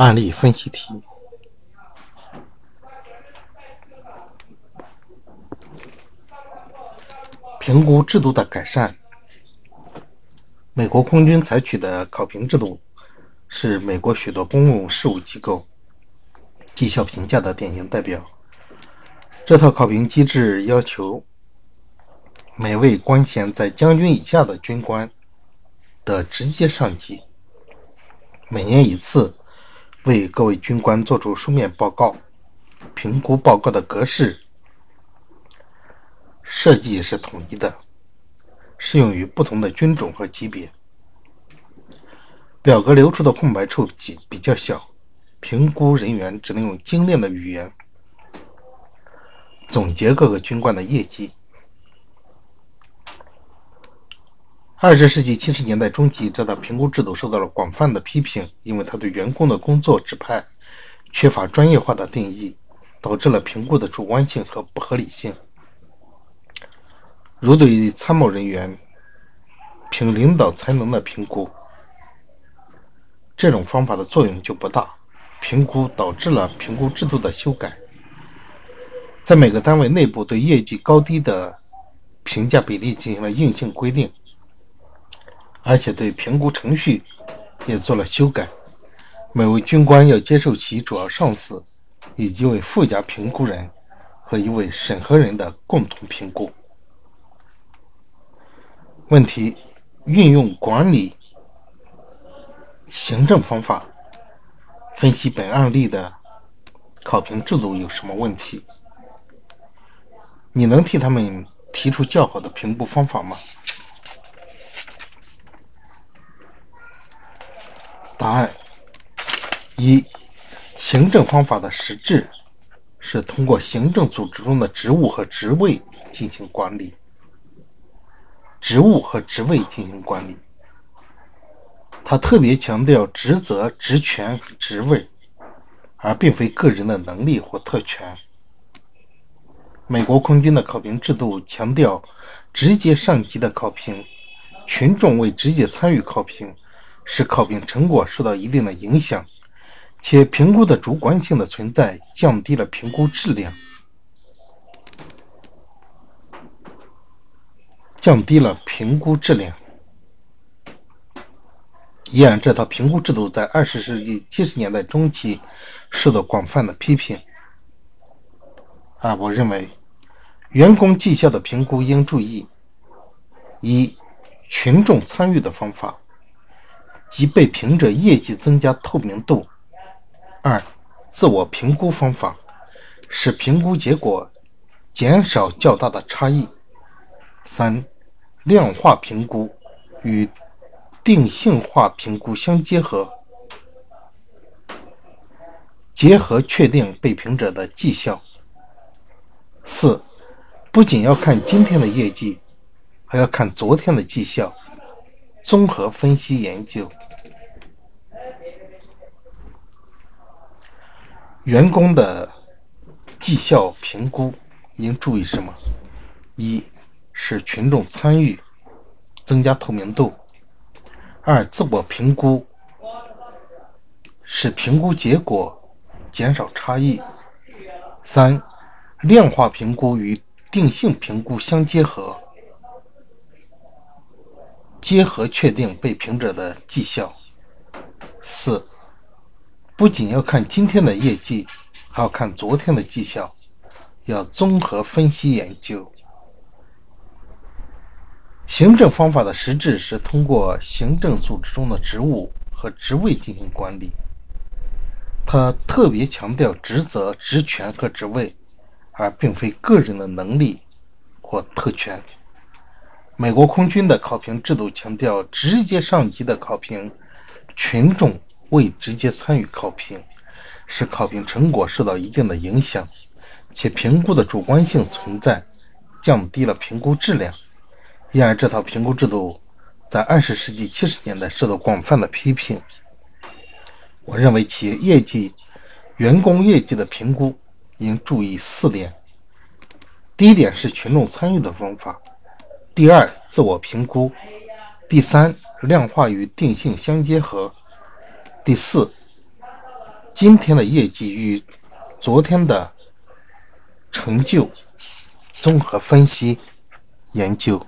案例分析题：评估制度的改善。美国空军采取的考评制度是美国许多公共事务机构绩效评价的典型代表。这套考评机制要求每位官衔在将军以下的军官的直接上级每年一次。为各位军官作出书面报告，评估报告的格式设计是统一的，适用于不同的军种和级别。表格留出的空白处比比较小，评估人员只能用精炼的语言总结各个军官的业绩。二十世纪七十年代中期，这套评估制度受到了广泛的批评，因为它对员工的工作指派缺乏专业化的定义，导致了评估的主观性和不合理性。如对于参谋人员凭领导才能的评估，这种方法的作用就不大。评估导致了评估制度的修改，在每个单位内部对业绩高低的评价比例进行了硬性规定。而且对评估程序也做了修改，每位军官要接受其主要上司以及一位附加评估人和一位审核人的共同评估。问题：运用管理行政方法分析本案例的考评制度有什么问题？你能替他们提出较好的评估方法吗？答案一：行政方法的实质是通过行政组织中的职务和职位进行管理。职务和职位进行管理，他特别强调职责、职权、职位，而并非个人的能力或特权。美国空军的考评制度强调直接上级的考评，群众未直接参与考评。使考评成果受到一定的影响，且评估的主观性的存在降低了评估质量，降低了评估质量。依然，这套评估制度在二十世纪七十年代中期受到广泛的批评。啊，我认为，员工绩效的评估应注意一群众参与的方法。即被评者业绩增加透明度。二、自我评估方法使评估结果减少较大的差异。三、量化评估与定性化评估相结合，结合确定被评者的绩效。四、不仅要看今天的业绩，还要看昨天的绩效。综合分析研究，员工的绩效评估应注意什么？一是群众参与，增加透明度；二自我评估，使评估结果减少差异；三量化评估与定性评估相结合。结合确定被评者的绩效。四，不仅要看今天的业绩，还要看昨天的绩效，要综合分析研究。行政方法的实质是通过行政组织中的职务和职位进行管理。它特别强调职责、职权和职位，而并非个人的能力或特权。美国空军的考评制度强调直接上级的考评，群众未直接参与考评，使考评成果受到一定的影响，且评估的主观性存在，降低了评估质量。因而，这套评估制度在二十世纪七十年代受到广泛的批评。我认为，企业业绩、员工业绩的评估应注意四点：第一点是群众参与的方法。第二自我评估。第三量化与定性相结合。第四今天的业绩与昨天的成就综合分析研究。